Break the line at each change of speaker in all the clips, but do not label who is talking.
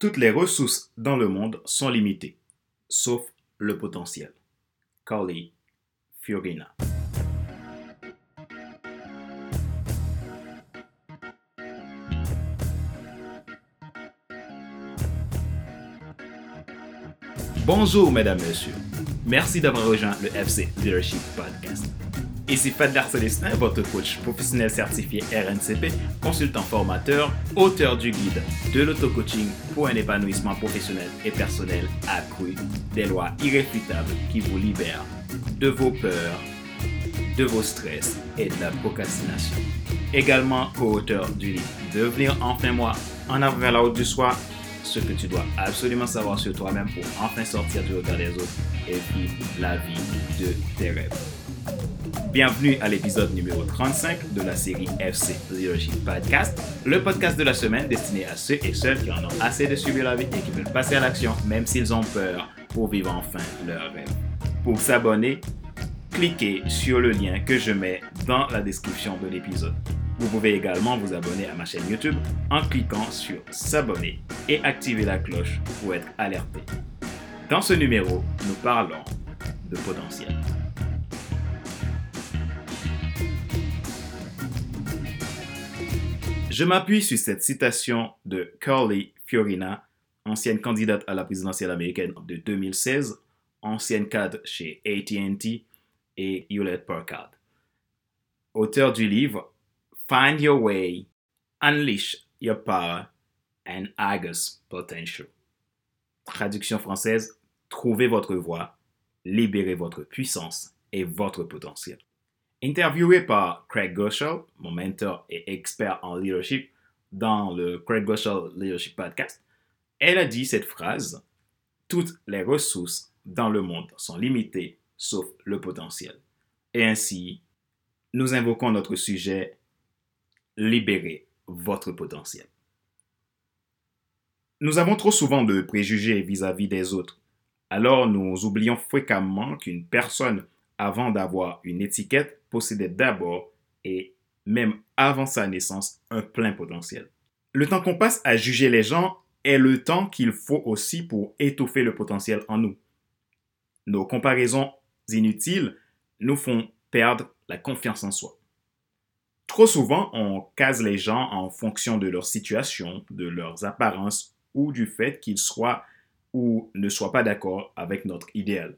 Toutes les ressources dans le monde sont limitées, sauf le potentiel. Carly Fiorina. Bonjour mesdames, messieurs. Merci d'avoir rejoint le FC Leadership Podcast. Ici Fadler Célestin, votre coach professionnel certifié RNCP, consultant formateur, auteur du guide de l'auto-coaching pour un épanouissement professionnel et personnel accru, des lois irréfutables qui vous libèrent de vos peurs, de vos stress et de la procrastination. Également co-auteur du livre Devenir enfin moi, en avant vers la haute du soir, ce que tu dois absolument savoir sur toi-même pour enfin sortir du regard des autres et vivre la vie de tes rêves. Bienvenue à l'épisode numéro 35 de la série FC Leadership Podcast, le podcast de la semaine destiné à ceux et celles qui en ont assez de suivre la vie et qui veulent passer à l'action même s'ils ont peur pour vivre enfin leur rêve. Pour s'abonner, cliquez sur le lien que je mets dans la description de l'épisode. Vous pouvez également vous abonner à ma chaîne YouTube en cliquant sur S'abonner et activer la cloche pour être alerté. Dans ce numéro, nous parlons de potentiel. Je m'appuie sur cette citation de Carly Fiorina, ancienne candidate à la présidentielle américaine de 2016, ancienne cadre chez ATT et Hewlett Packard. Auteur du livre Find Your Way, Unleash Your Power and Agus Potential. Traduction française Trouvez votre voie, libérez votre puissance et votre potentiel. Interviewé par Craig Goschel, mon mentor et expert en leadership, dans le Craig Goschel Leadership Podcast, elle a dit cette phrase Toutes les ressources dans le monde sont limitées sauf le potentiel. Et ainsi, nous invoquons notre sujet Libérez votre potentiel. Nous avons trop souvent de préjugés vis-à-vis des autres. Alors nous oublions fréquemment qu'une personne, avant d'avoir une étiquette, possédait d'abord et même avant sa naissance un plein potentiel. Le temps qu'on passe à juger les gens est le temps qu'il faut aussi pour étouffer le potentiel en nous. Nos comparaisons inutiles nous font perdre la confiance en soi. Trop souvent, on case les gens en fonction de leur situation, de leurs apparences ou du fait qu'ils soient ou ne soient pas d'accord avec notre idéal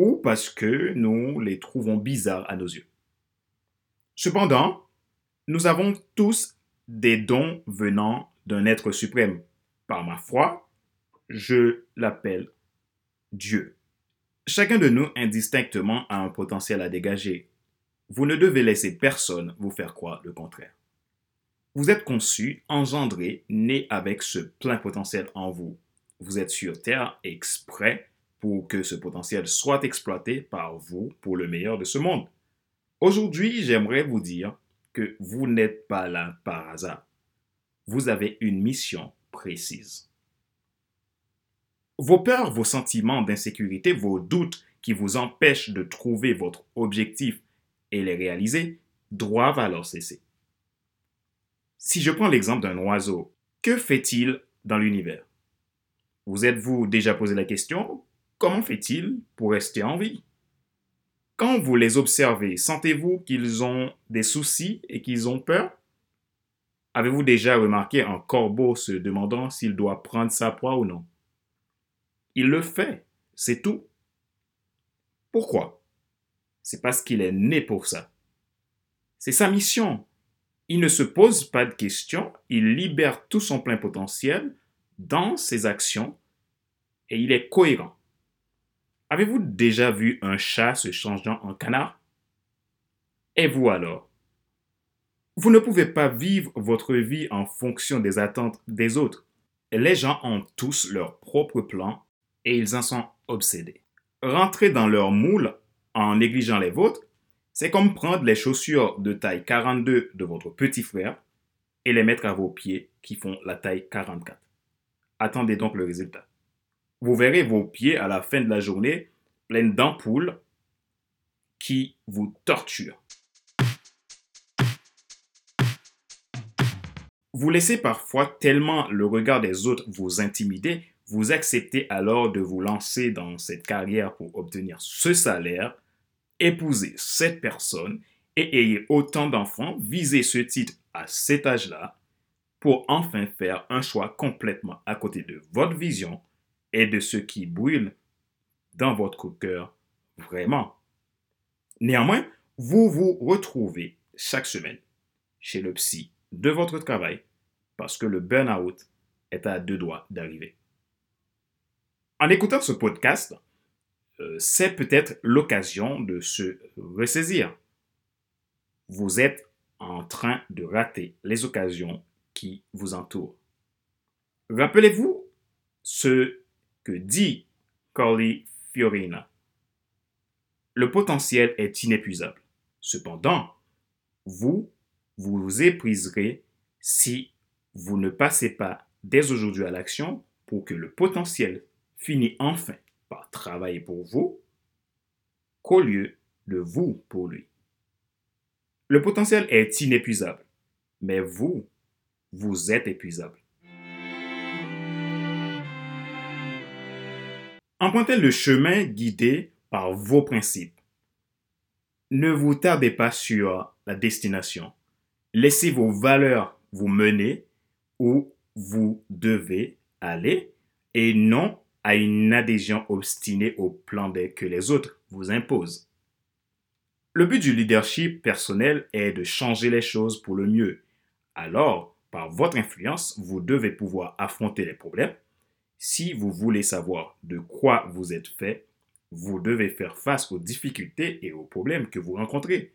ou parce que nous les trouvons bizarres à nos yeux. Cependant, nous avons tous des dons venant d'un être suprême. Par ma foi, je l'appelle Dieu. Chacun de nous indistinctement a un potentiel à dégager. Vous ne devez laisser personne vous faire croire le contraire. Vous êtes conçu, engendré, né avec ce plein potentiel en vous. Vous êtes sur Terre exprès pour que ce potentiel soit exploité par vous pour le meilleur de ce monde. Aujourd'hui, j'aimerais vous dire que vous n'êtes pas là par hasard. Vous avez une mission précise. Vos peurs, vos sentiments d'insécurité, vos doutes qui vous empêchent de trouver votre objectif et les réaliser doivent alors cesser. Si je prends l'exemple d'un oiseau, que fait-il dans l'univers? Vous êtes-vous déjà posé la question Comment fait-il pour rester en vie? Quand vous les observez, sentez-vous qu'ils ont des soucis et qu'ils ont peur? Avez-vous déjà remarqué un corbeau se demandant s'il doit prendre sa proie ou non? Il le fait, c'est tout. Pourquoi? C'est parce qu'il est né pour ça. C'est sa mission. Il ne se pose pas de questions, il libère tout son plein potentiel dans ses actions et il est cohérent. Avez-vous déjà vu un chat se changeant en canard? Et vous alors? Vous ne pouvez pas vivre votre vie en fonction des attentes des autres. Les gens ont tous leur propre plan et ils en sont obsédés. Rentrer dans leur moule en négligeant les vôtres, c'est comme prendre les chaussures de taille 42 de votre petit frère et les mettre à vos pieds qui font la taille 44. Attendez donc le résultat vous verrez vos pieds à la fin de la journée pleins d'ampoules qui vous torturent. Vous laissez parfois tellement le regard des autres vous intimider, vous acceptez alors de vous lancer dans cette carrière pour obtenir ce salaire, épouser cette personne et ayez autant d'enfants, visez ce titre à cet âge-là, pour enfin faire un choix complètement à côté de votre vision et de ce qui brûle dans votre cœur vraiment. Néanmoins, vous vous retrouvez chaque semaine chez le psy de votre travail parce que le burn-out est à deux doigts d'arriver. En écoutant ce podcast, euh, c'est peut-être l'occasion de se ressaisir. Vous êtes en train de rater les occasions qui vous entourent. Rappelez-vous ce dit Carly Fiorina. Le potentiel est inépuisable. Cependant, vous vous épuiserez si vous ne passez pas dès aujourd'hui à l'action pour que le potentiel finisse enfin par travailler pour vous qu'au lieu de vous pour lui. Le potentiel est inépuisable, mais vous, vous êtes épuisable. Empruntez le chemin guidé par vos principes. Ne vous tardez pas sur la destination. Laissez vos valeurs vous mener où vous devez aller et non à une adhésion obstinée au plan que les autres vous imposent. Le but du leadership personnel est de changer les choses pour le mieux. Alors, par votre influence, vous devez pouvoir affronter les problèmes. Si vous voulez savoir de quoi vous êtes fait, vous devez faire face aux difficultés et aux problèmes que vous rencontrez,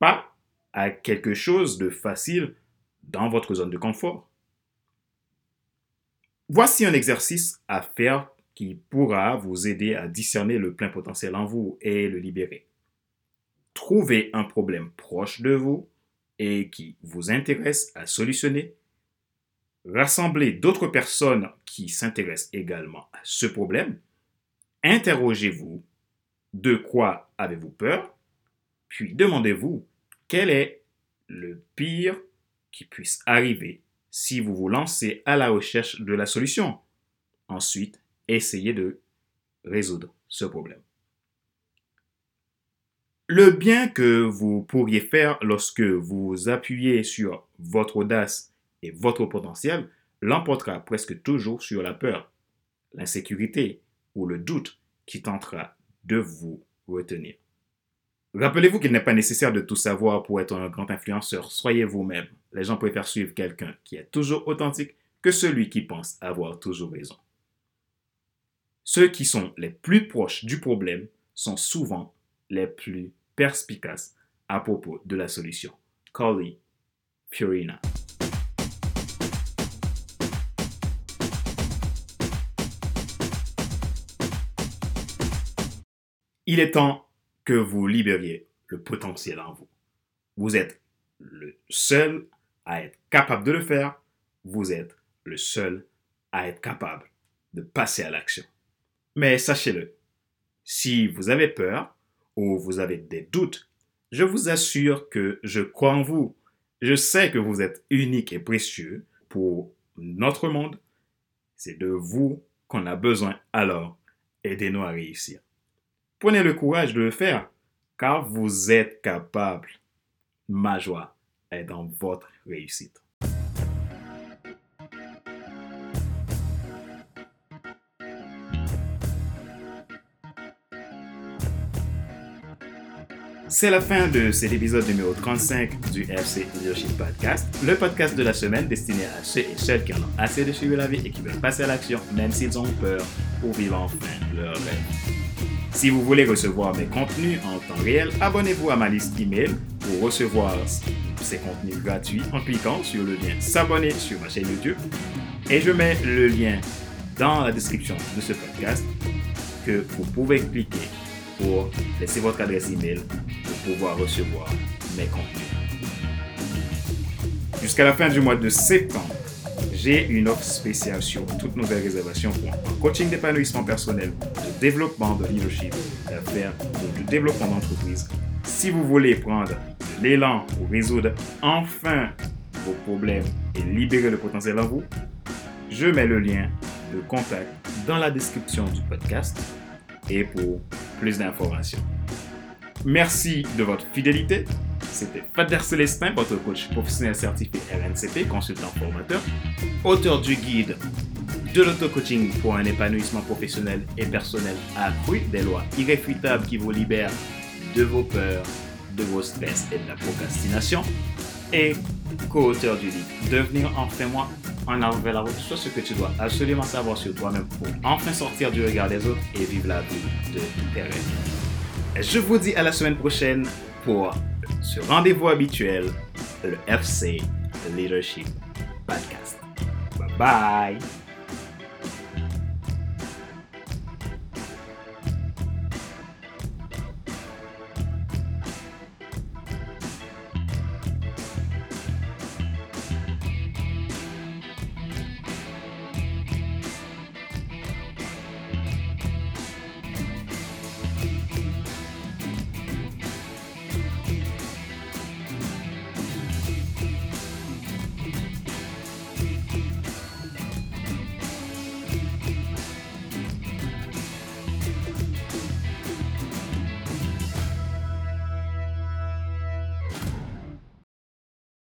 pas à quelque chose de facile dans votre zone de confort. Voici un exercice à faire qui pourra vous aider à discerner le plein potentiel en vous et le libérer. Trouvez un problème proche de vous et qui vous intéresse à solutionner. Rassemblez d'autres personnes qui s'intéressent également à ce problème. Interrogez-vous de quoi avez-vous peur, puis demandez-vous quel est le pire qui puisse arriver si vous vous lancez à la recherche de la solution? Ensuite, essayez de résoudre ce problème. Le bien que vous pourriez faire lorsque vous appuyez sur votre audace et votre potentiel l'emportera presque toujours sur la peur, l'insécurité ou le doute qui tentera de vous retenir. Rappelez-vous qu'il n'est pas nécessaire de tout savoir pour être un grand influenceur. Soyez vous-même. Les gens préfèrent suivre quelqu'un qui est toujours authentique que celui qui pense avoir toujours raison. Ceux qui sont les plus proches du problème sont souvent les plus perspicaces à propos de la solution. Collie Fiorina. Il est temps que vous libériez le potentiel en vous. Vous êtes le seul à être capable de le faire. Vous êtes le seul à être capable de passer à l'action. Mais sachez-le, si vous avez peur ou vous avez des doutes, je vous assure que je crois en vous. Je sais que vous êtes unique et précieux pour notre monde. C'est de vous qu'on a besoin, alors aidez-nous à réussir. Prenez le courage de le faire, car vous êtes capable. Ma joie est dans votre réussite. C'est la fin de cet épisode numéro 35 du FC Leadership Podcast, le podcast de la semaine destiné à ceux et celles qui en ont assez de suivre la vie et qui veulent passer à l'action, même s'ils ont peur, pour vivre enfin leur rêve. Si vous voulez recevoir mes contenus en temps réel, abonnez-vous à ma liste email pour recevoir ces contenus gratuits en cliquant sur le lien s'abonner sur ma chaîne YouTube. Et je mets le lien dans la description de ce podcast que vous pouvez cliquer pour laisser votre adresse email pour pouvoir recevoir mes contenus. Jusqu'à la fin du mois de septembre, j'ai une offre spéciale sur toutes nouvelles réservations pour un coaching d'épanouissement personnel, de développement de leadership, d'affaires, de développement d'entreprise. Si vous voulez prendre l'élan pour résoudre enfin vos problèmes et libérer le potentiel en vous, je mets le lien de contact dans la description du podcast et pour plus d'informations. Merci de votre fidélité. C'était Pater Célestin, votre coach professionnel certifié RNCP, consultant formateur, auteur du guide de l'auto-coaching pour un épanouissement professionnel et personnel accru, des lois irréfutables qui vous libèrent de vos peurs, de vos stress et de la procrastination, et co-auteur du livre Devenir enfin moi en avant vers la route, soit ce que tu dois absolument savoir sur toi-même pour enfin sortir du regard des autres et vivre la vie de tes rêves. Je vous dis à la semaine prochaine pour ce rendez-vous habituel, le FC Leadership Podcast. Bye bye!